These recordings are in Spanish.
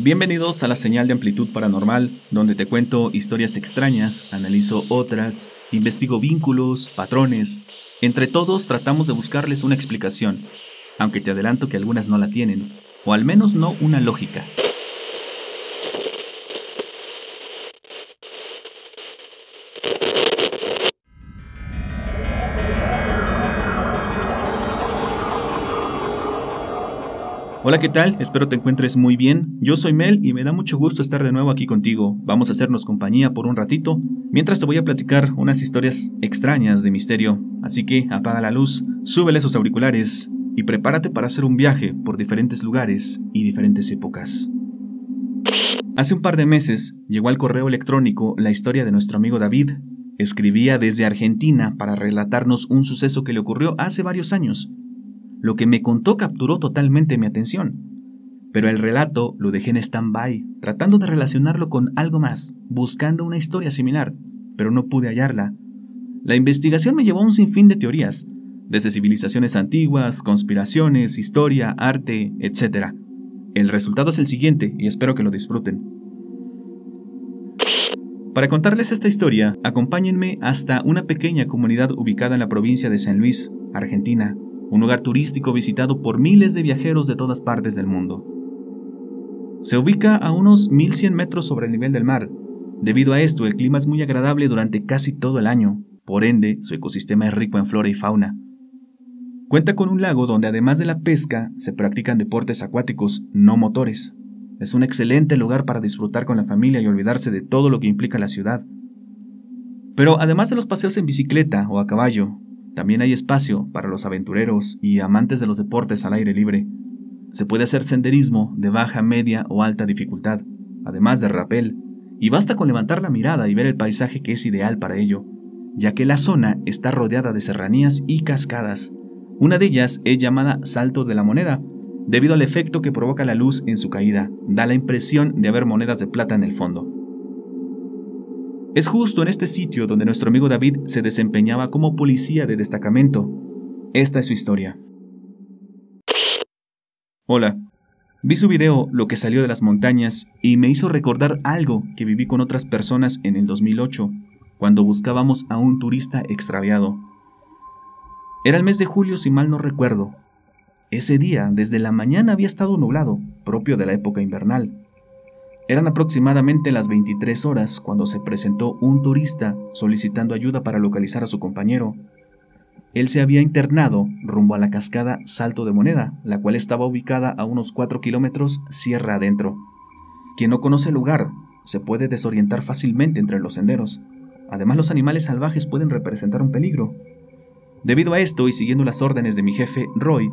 Bienvenidos a la señal de amplitud paranormal, donde te cuento historias extrañas, analizo otras, investigo vínculos, patrones. Entre todos tratamos de buscarles una explicación, aunque te adelanto que algunas no la tienen, o al menos no una lógica. Hola, ¿qué tal? Espero te encuentres muy bien. Yo soy Mel y me da mucho gusto estar de nuevo aquí contigo. Vamos a hacernos compañía por un ratito, mientras te voy a platicar unas historias extrañas de misterio. Así que apaga la luz, súbele esos auriculares y prepárate para hacer un viaje por diferentes lugares y diferentes épocas. Hace un par de meses llegó al correo electrónico la historia de nuestro amigo David. Escribía desde Argentina para relatarnos un suceso que le ocurrió hace varios años lo que me contó capturó totalmente mi atención. Pero el relato lo dejé en stand-by, tratando de relacionarlo con algo más, buscando una historia similar, pero no pude hallarla. La investigación me llevó a un sinfín de teorías, desde civilizaciones antiguas, conspiraciones, historia, arte, etc. El resultado es el siguiente y espero que lo disfruten. Para contarles esta historia, acompáñenme hasta una pequeña comunidad ubicada en la provincia de San Luis, Argentina, un lugar turístico visitado por miles de viajeros de todas partes del mundo. Se ubica a unos 1100 metros sobre el nivel del mar. Debido a esto, el clima es muy agradable durante casi todo el año, por ende, su ecosistema es rico en flora y fauna. Cuenta con un lago donde además de la pesca, se practican deportes acuáticos no motores. Es un excelente lugar para disfrutar con la familia y olvidarse de todo lo que implica la ciudad. Pero además de los paseos en bicicleta o a caballo, también hay espacio para los aventureros y amantes de los deportes al aire libre. Se puede hacer senderismo de baja, media o alta dificultad, además de rapel, y basta con levantar la mirada y ver el paisaje que es ideal para ello, ya que la zona está rodeada de serranías y cascadas. Una de ellas es llamada Salto de la Moneda, debido al efecto que provoca la luz en su caída, da la impresión de haber monedas de plata en el fondo. Es justo en este sitio donde nuestro amigo David se desempeñaba como policía de destacamento. Esta es su historia. Hola. Vi su video Lo que salió de las montañas y me hizo recordar algo que viví con otras personas en el 2008, cuando buscábamos a un turista extraviado. Era el mes de julio si mal no recuerdo. Ese día, desde la mañana había estado nublado, propio de la época invernal. Eran aproximadamente las 23 horas cuando se presentó un turista solicitando ayuda para localizar a su compañero. Él se había internado rumbo a la cascada Salto de Moneda, la cual estaba ubicada a unos 4 kilómetros sierra adentro. Quien no conoce el lugar se puede desorientar fácilmente entre los senderos. Además, los animales salvajes pueden representar un peligro. Debido a esto y siguiendo las órdenes de mi jefe, Roy,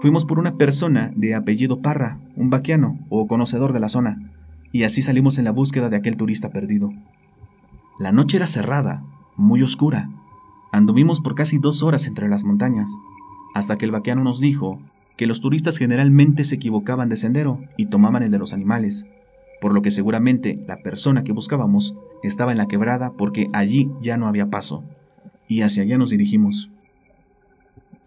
fuimos por una persona de apellido Parra, un vaquiano o conocedor de la zona y así salimos en la búsqueda de aquel turista perdido. La noche era cerrada, muy oscura. Anduvimos por casi dos horas entre las montañas, hasta que el vaqueano nos dijo que los turistas generalmente se equivocaban de sendero y tomaban el de los animales, por lo que seguramente la persona que buscábamos estaba en la quebrada porque allí ya no había paso, y hacia allá nos dirigimos.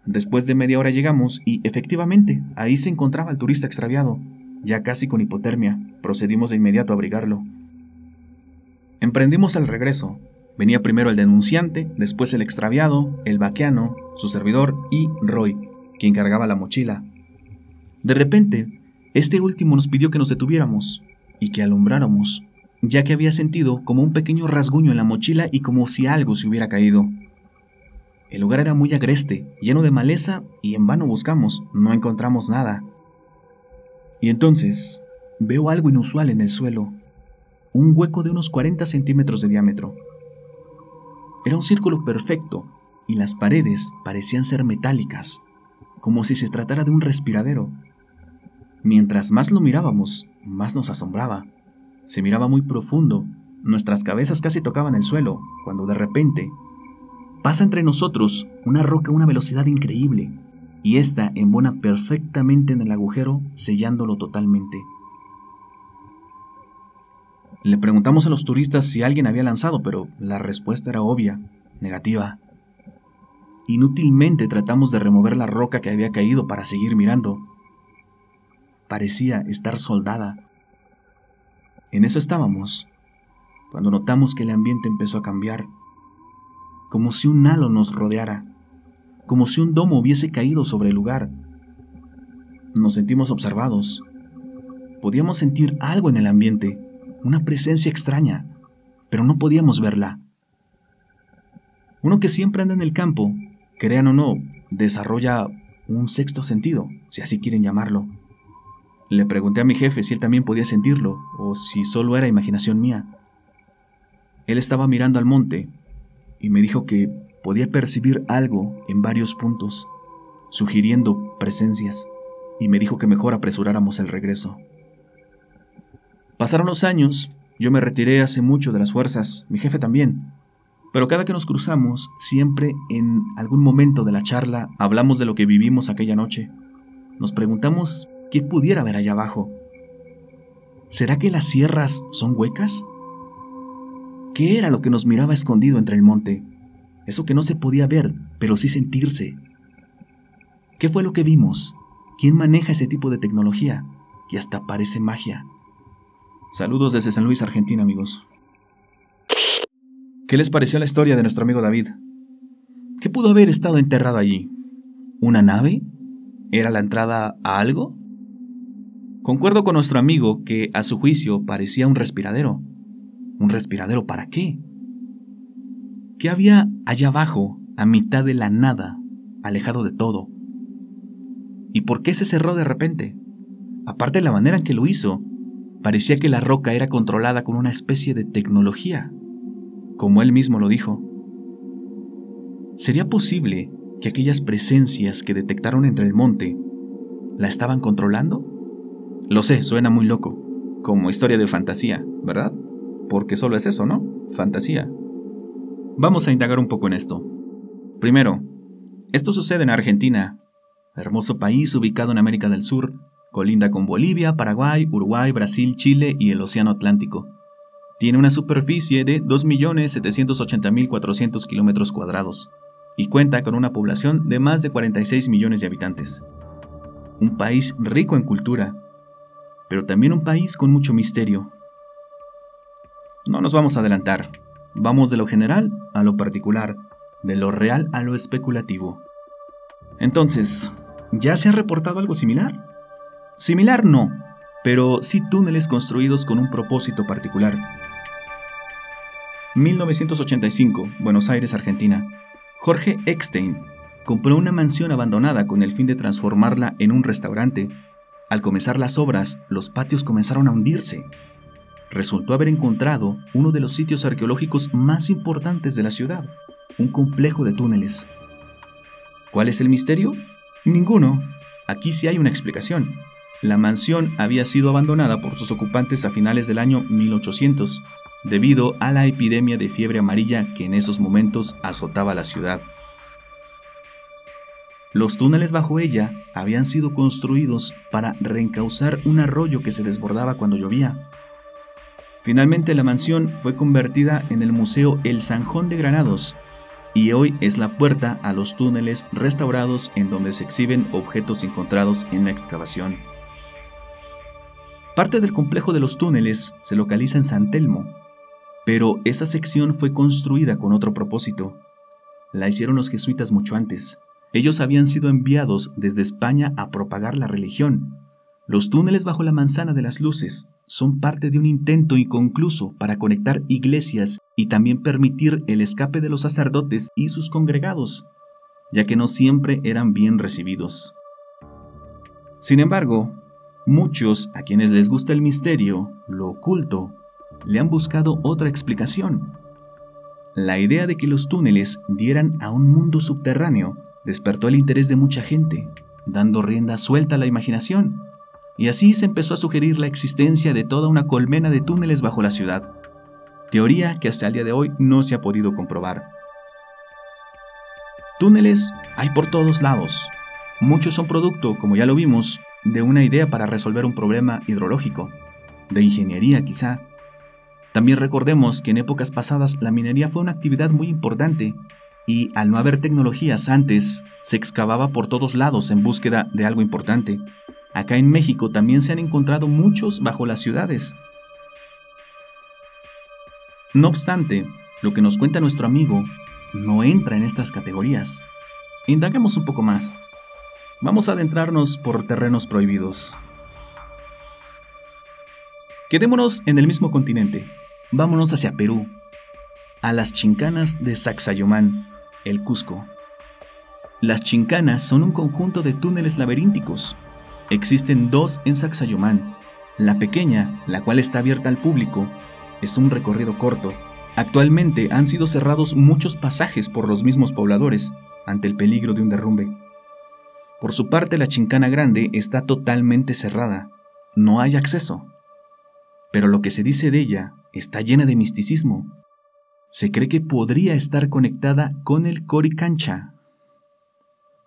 Después de media hora llegamos y efectivamente ahí se encontraba el turista extraviado, ya casi con hipotermia, procedimos de inmediato a abrigarlo. Emprendimos el regreso. Venía primero el denunciante, después el extraviado, el vaqueano, su servidor y Roy, quien cargaba la mochila. De repente, este último nos pidió que nos detuviéramos y que alumbráramos, ya que había sentido como un pequeño rasguño en la mochila y como si algo se hubiera caído. El lugar era muy agreste, lleno de maleza, y en vano buscamos, no encontramos nada. Y entonces veo algo inusual en el suelo, un hueco de unos 40 centímetros de diámetro. Era un círculo perfecto y las paredes parecían ser metálicas, como si se tratara de un respiradero. Mientras más lo mirábamos, más nos asombraba. Se miraba muy profundo, nuestras cabezas casi tocaban el suelo, cuando de repente pasa entre nosotros una roca a una velocidad increíble y ésta embona perfectamente en el agujero, sellándolo totalmente. Le preguntamos a los turistas si alguien había lanzado, pero la respuesta era obvia, negativa. Inútilmente tratamos de remover la roca que había caído para seguir mirando. Parecía estar soldada. En eso estábamos, cuando notamos que el ambiente empezó a cambiar, como si un halo nos rodeara, como si un domo hubiese caído sobre el lugar. Nos sentimos observados. Podíamos sentir algo en el ambiente, una presencia extraña, pero no podíamos verla. Uno que siempre anda en el campo, crean o no, desarrolla un sexto sentido, si así quieren llamarlo. Le pregunté a mi jefe si él también podía sentirlo o si solo era imaginación mía. Él estaba mirando al monte y me dijo que podía percibir algo en varios puntos, sugiriendo presencias, y me dijo que mejor apresuráramos el regreso. Pasaron los años, yo me retiré hace mucho de las fuerzas, mi jefe también, pero cada que nos cruzamos, siempre en algún momento de la charla hablamos de lo que vivimos aquella noche. Nos preguntamos qué pudiera haber allá abajo. ¿Será que las sierras son huecas? ¿Qué era lo que nos miraba escondido entre el monte? Eso que no se podía ver, pero sí sentirse. ¿Qué fue lo que vimos? ¿Quién maneja ese tipo de tecnología? Que hasta parece magia. Saludos desde San Luis, Argentina, amigos. ¿Qué les pareció la historia de nuestro amigo David? ¿Qué pudo haber estado enterrado allí? ¿Una nave? ¿Era la entrada a algo? Concuerdo con nuestro amigo que a su juicio parecía un respiradero. ¿Un respiradero para qué? ¿Qué había allá abajo, a mitad de la nada, alejado de todo? ¿Y por qué se cerró de repente? Aparte de la manera en que lo hizo, parecía que la roca era controlada con una especie de tecnología como él mismo lo dijo. ¿Sería posible que aquellas presencias que detectaron entre el monte la estaban controlando? Lo sé, suena muy loco, como historia de fantasía, ¿verdad? Porque solo es eso, ¿no? Fantasía. Vamos a indagar un poco en esto. Primero, esto sucede en Argentina, hermoso país ubicado en América del Sur, colinda con Bolivia, Paraguay, Uruguay, Brasil, Chile y el Océano Atlántico. Tiene una superficie de 2.780.400 kilómetros cuadrados y cuenta con una población de más de 46 millones de habitantes. Un país rico en cultura, pero también un país con mucho misterio. No nos vamos a adelantar, vamos de lo general a lo particular, de lo real a lo especulativo. Entonces, ¿ya se ha reportado algo similar? Similar no, pero sí túneles construidos con un propósito particular 1985, Buenos Aires, Argentina. Jorge Eckstein compró una mansión abandonada con el fin de transformarla en un restaurante. Al comenzar las obras, los patios comenzaron a hundirse. Resultó haber encontrado uno de los sitios arqueológicos más importantes de la ciudad, un complejo de túneles. ¿Cuál es el misterio? Ninguno. Aquí sí hay una explicación. La mansión había sido abandonada por sus ocupantes a finales del año 1800 debido a la epidemia de fiebre amarilla que en esos momentos azotaba la ciudad. Los túneles bajo ella habían sido construidos para reencauzar un arroyo que se desbordaba cuando llovía. Finalmente la mansión fue convertida en el Museo El Sanjón de Granados y hoy es la puerta a los túneles restaurados en donde se exhiben objetos encontrados en la excavación. Parte del complejo de los túneles se localiza en San Telmo, pero esa sección fue construida con otro propósito. La hicieron los jesuitas mucho antes. Ellos habían sido enviados desde España a propagar la religión. Los túneles bajo la manzana de las luces son parte de un intento inconcluso para conectar iglesias y también permitir el escape de los sacerdotes y sus congregados, ya que no siempre eran bien recibidos. Sin embargo, muchos a quienes les gusta el misterio, lo oculto le han buscado otra explicación. La idea de que los túneles dieran a un mundo subterráneo despertó el interés de mucha gente, dando rienda suelta a la imaginación, y así se empezó a sugerir la existencia de toda una colmena de túneles bajo la ciudad, teoría que hasta el día de hoy no se ha podido comprobar. Túneles hay por todos lados. Muchos son producto, como ya lo vimos, de una idea para resolver un problema hidrológico, de ingeniería quizá, también recordemos que en épocas pasadas la minería fue una actividad muy importante y al no haber tecnologías antes, se excavaba por todos lados en búsqueda de algo importante. Acá en México también se han encontrado muchos bajo las ciudades. No obstante, lo que nos cuenta nuestro amigo no entra en estas categorías. Indaguemos un poco más. Vamos a adentrarnos por terrenos prohibidos. Quedémonos en el mismo continente. Vámonos hacia Perú, a las chincanas de Sacsayomán, el Cusco. Las chincanas son un conjunto de túneles laberínticos. Existen dos en Sacsayomán. La pequeña, la cual está abierta al público, es un recorrido corto. Actualmente han sido cerrados muchos pasajes por los mismos pobladores ante el peligro de un derrumbe. Por su parte, la chincana grande está totalmente cerrada. No hay acceso. Pero lo que se dice de ella está llena de misticismo. Se cree que podría estar conectada con el Coricancha,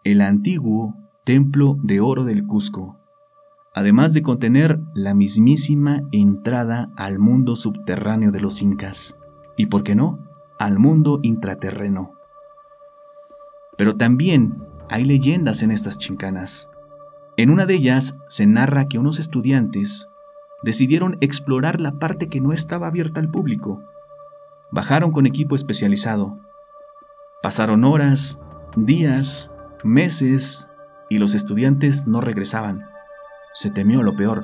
el antiguo templo de oro del Cusco, además de contener la mismísima entrada al mundo subterráneo de los incas, y por qué no, al mundo intraterreno. Pero también hay leyendas en estas chincanas. En una de ellas se narra que unos estudiantes decidieron explorar la parte que no estaba abierta al público. Bajaron con equipo especializado. Pasaron horas, días, meses y los estudiantes no regresaban. Se temió lo peor.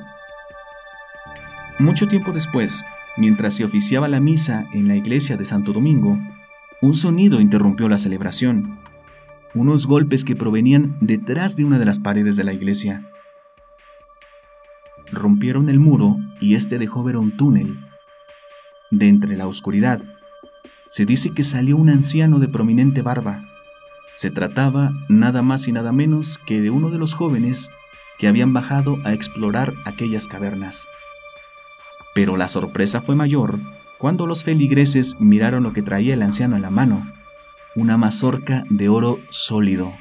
Mucho tiempo después, mientras se oficiaba la misa en la iglesia de Santo Domingo, un sonido interrumpió la celebración unos golpes que provenían detrás de una de las paredes de la iglesia. Rompieron el muro y este dejó ver un túnel. De entre la oscuridad, se dice que salió un anciano de prominente barba. Se trataba nada más y nada menos que de uno de los jóvenes que habían bajado a explorar aquellas cavernas. Pero la sorpresa fue mayor cuando los feligreses miraron lo que traía el anciano en la mano una mazorca de oro sólido.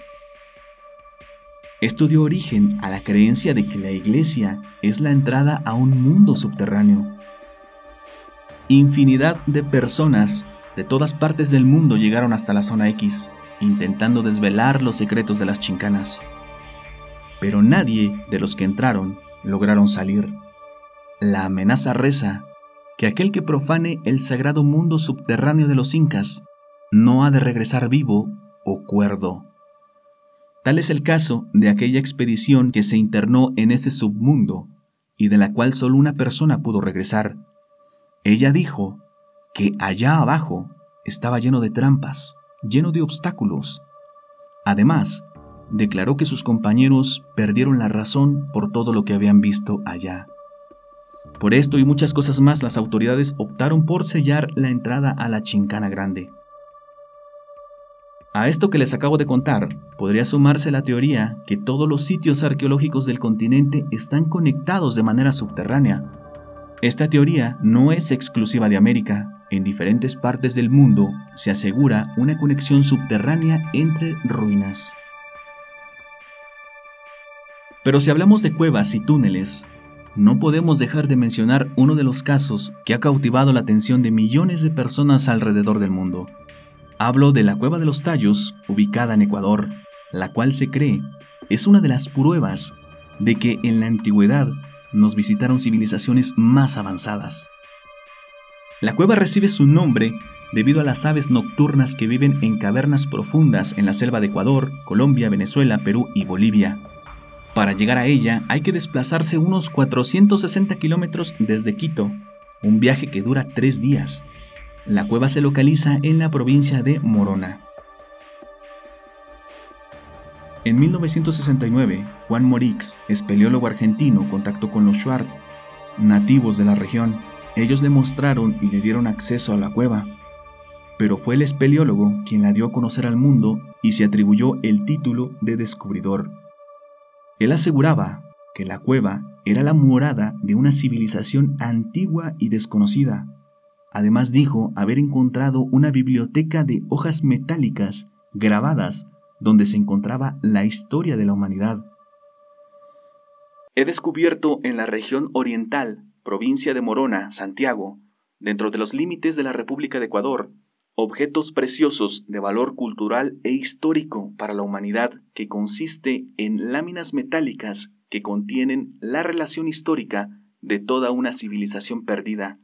Esto dio origen a la creencia de que la iglesia es la entrada a un mundo subterráneo. Infinidad de personas de todas partes del mundo llegaron hasta la zona X, intentando desvelar los secretos de las chincanas. Pero nadie de los que entraron lograron salir. La amenaza reza que aquel que profane el sagrado mundo subterráneo de los incas no ha de regresar vivo o cuerdo. Tal es el caso de aquella expedición que se internó en ese submundo y de la cual solo una persona pudo regresar. Ella dijo que allá abajo estaba lleno de trampas, lleno de obstáculos. Además, declaró que sus compañeros perdieron la razón por todo lo que habían visto allá. Por esto y muchas cosas más, las autoridades optaron por sellar la entrada a la Chincana Grande. A esto que les acabo de contar, podría sumarse la teoría que todos los sitios arqueológicos del continente están conectados de manera subterránea. Esta teoría no es exclusiva de América. En diferentes partes del mundo se asegura una conexión subterránea entre ruinas. Pero si hablamos de cuevas y túneles, no podemos dejar de mencionar uno de los casos que ha cautivado la atención de millones de personas alrededor del mundo. Hablo de la Cueva de los Tallos, ubicada en Ecuador, la cual se cree es una de las pruebas de que en la antigüedad nos visitaron civilizaciones más avanzadas. La cueva recibe su nombre debido a las aves nocturnas que viven en cavernas profundas en la selva de Ecuador, Colombia, Venezuela, Perú y Bolivia. Para llegar a ella hay que desplazarse unos 460 kilómetros desde Quito, un viaje que dura tres días. La cueva se localiza en la provincia de Morona. En 1969, Juan Morix, espeleólogo argentino, contactó con los Schwartz, nativos de la región. Ellos demostraron y le dieron acceso a la cueva. Pero fue el espeleólogo quien la dio a conocer al mundo y se atribuyó el título de descubridor. Él aseguraba que la cueva era la morada de una civilización antigua y desconocida, Además dijo haber encontrado una biblioteca de hojas metálicas grabadas donde se encontraba la historia de la humanidad. He descubierto en la región oriental, provincia de Morona, Santiago, dentro de los límites de la República de Ecuador, objetos preciosos de valor cultural e histórico para la humanidad que consiste en láminas metálicas que contienen la relación histórica de toda una civilización perdida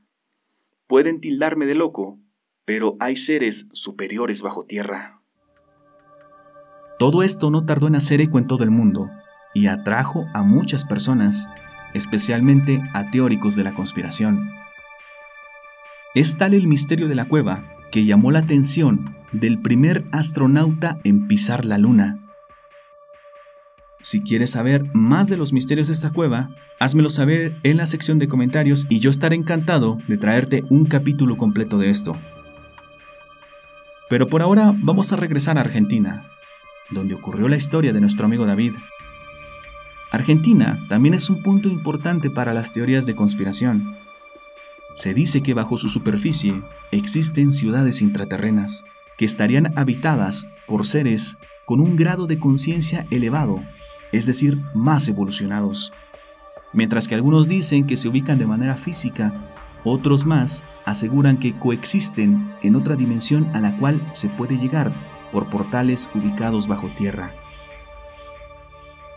pueden tildarme de loco, pero hay seres superiores bajo tierra. Todo esto no tardó en hacer eco en todo el mundo y atrajo a muchas personas, especialmente a teóricos de la conspiración. Es tal el misterio de la cueva que llamó la atención del primer astronauta en pisar la luna. Si quieres saber más de los misterios de esta cueva, házmelo saber en la sección de comentarios y yo estaré encantado de traerte un capítulo completo de esto. Pero por ahora vamos a regresar a Argentina, donde ocurrió la historia de nuestro amigo David. Argentina también es un punto importante para las teorías de conspiración. Se dice que bajo su superficie existen ciudades intraterrenas que estarían habitadas por seres con un grado de conciencia elevado, es decir, más evolucionados. Mientras que algunos dicen que se ubican de manera física, otros más aseguran que coexisten en otra dimensión a la cual se puede llegar por portales ubicados bajo tierra.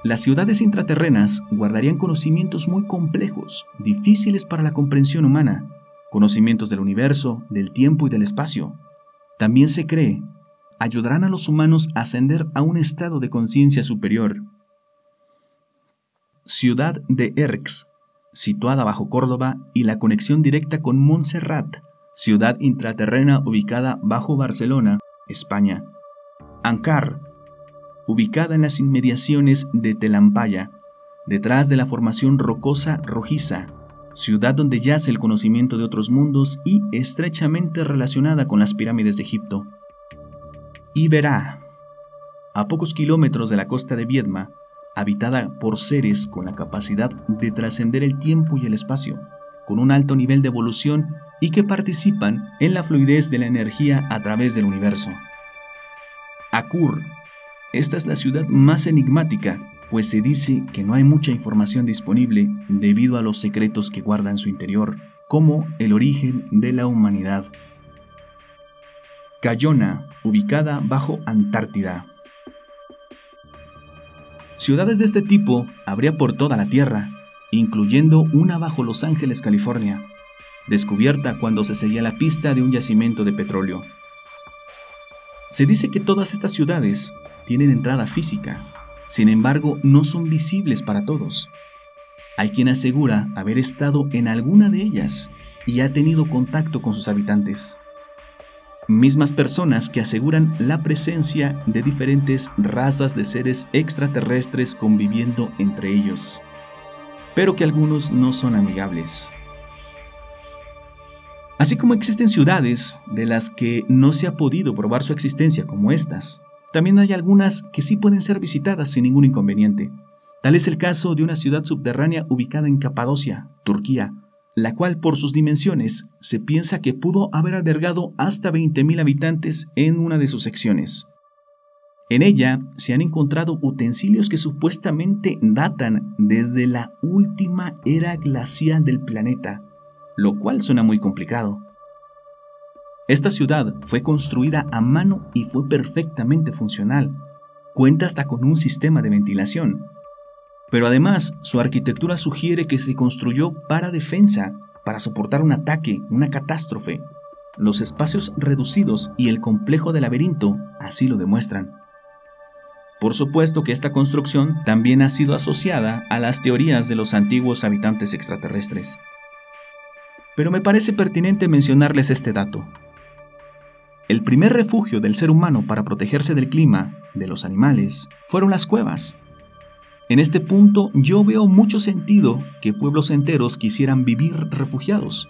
Las ciudades intraterrenas guardarían conocimientos muy complejos, difíciles para la comprensión humana, conocimientos del universo, del tiempo y del espacio. También se cree, ayudarán a los humanos a ascender a un estado de conciencia superior. Ciudad de Erx, situada bajo Córdoba y la conexión directa con Montserrat, ciudad intraterrena ubicada bajo Barcelona, España. Ankar, ubicada en las inmediaciones de Telampaya, detrás de la formación rocosa rojiza, ciudad donde yace el conocimiento de otros mundos y estrechamente relacionada con las pirámides de Egipto. Iberá, a pocos kilómetros de la costa de Viedma, habitada por seres con la capacidad de trascender el tiempo y el espacio, con un alto nivel de evolución y que participan en la fluidez de la energía a través del universo. Akur, esta es la ciudad más enigmática, pues se dice que no hay mucha información disponible debido a los secretos que guarda en su interior, como el origen de la humanidad. Cayona, ubicada bajo Antártida. Ciudades de este tipo habría por toda la Tierra, incluyendo una bajo Los Ángeles, California, descubierta cuando se seguía la pista de un yacimiento de petróleo. Se dice que todas estas ciudades tienen entrada física, sin embargo no son visibles para todos. Hay quien asegura haber estado en alguna de ellas y ha tenido contacto con sus habitantes mismas personas que aseguran la presencia de diferentes razas de seres extraterrestres conviviendo entre ellos, pero que algunos no son amigables. Así como existen ciudades de las que no se ha podido probar su existencia como estas, también hay algunas que sí pueden ser visitadas sin ningún inconveniente. Tal es el caso de una ciudad subterránea ubicada en Capadocia, Turquía, la cual por sus dimensiones se piensa que pudo haber albergado hasta 20.000 habitantes en una de sus secciones. En ella se han encontrado utensilios que supuestamente datan desde la última era glacial del planeta, lo cual suena muy complicado. Esta ciudad fue construida a mano y fue perfectamente funcional. Cuenta hasta con un sistema de ventilación, pero además, su arquitectura sugiere que se construyó para defensa, para soportar un ataque, una catástrofe. Los espacios reducidos y el complejo de laberinto así lo demuestran. Por supuesto que esta construcción también ha sido asociada a las teorías de los antiguos habitantes extraterrestres. Pero me parece pertinente mencionarles este dato. El primer refugio del ser humano para protegerse del clima, de los animales, fueron las cuevas, en este punto yo veo mucho sentido que pueblos enteros quisieran vivir refugiados.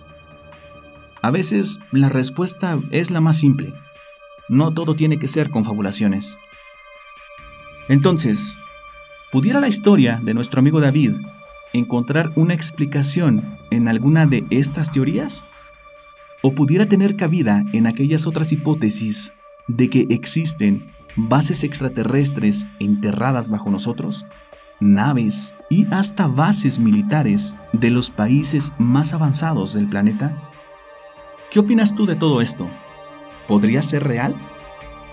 A veces la respuesta es la más simple. No todo tiene que ser confabulaciones. Entonces, ¿pudiera la historia de nuestro amigo David encontrar una explicación en alguna de estas teorías? ¿O pudiera tener cabida en aquellas otras hipótesis de que existen bases extraterrestres enterradas bajo nosotros? naves y hasta bases militares de los países más avanzados del planeta? ¿Qué opinas tú de todo esto? ¿Podría ser real?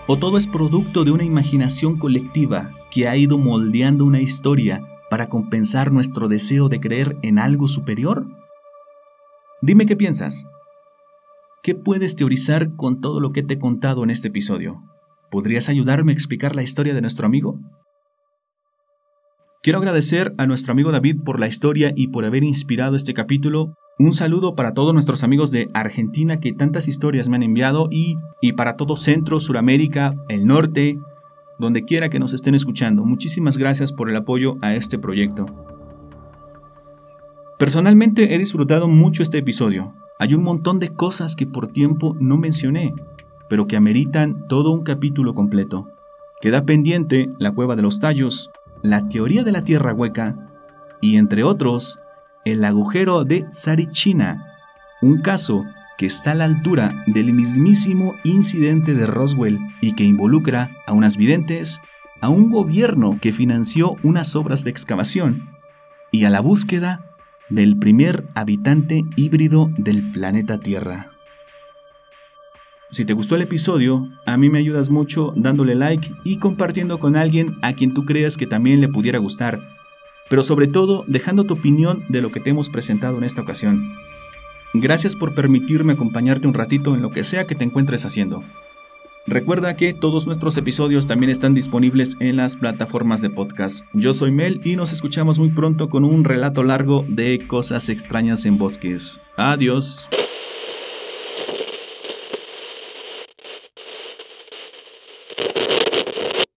¿O todo es producto de una imaginación colectiva que ha ido moldeando una historia para compensar nuestro deseo de creer en algo superior? Dime qué piensas. ¿qué puedes teorizar con todo lo que te he contado en este episodio? ¿Podrías ayudarme a explicar la historia de nuestro amigo? Quiero agradecer a nuestro amigo David por la historia y por haber inspirado este capítulo. Un saludo para todos nuestros amigos de Argentina que tantas historias me han enviado y, y para todo Centro, Suramérica, el Norte, donde quiera que nos estén escuchando. Muchísimas gracias por el apoyo a este proyecto. Personalmente he disfrutado mucho este episodio. Hay un montón de cosas que por tiempo no mencioné, pero que ameritan todo un capítulo completo. Queda pendiente la cueva de los tallos, la teoría de la tierra hueca y, entre otros, el agujero de Sarichina, un caso que está a la altura del mismísimo incidente de Roswell y que involucra a unas videntes, a un gobierno que financió unas obras de excavación y a la búsqueda del primer habitante híbrido del planeta Tierra. Si te gustó el episodio, a mí me ayudas mucho dándole like y compartiendo con alguien a quien tú creas que también le pudiera gustar, pero sobre todo dejando tu opinión de lo que te hemos presentado en esta ocasión. Gracias por permitirme acompañarte un ratito en lo que sea que te encuentres haciendo. Recuerda que todos nuestros episodios también están disponibles en las plataformas de podcast. Yo soy Mel y nos escuchamos muy pronto con un relato largo de cosas extrañas en bosques. Adiós.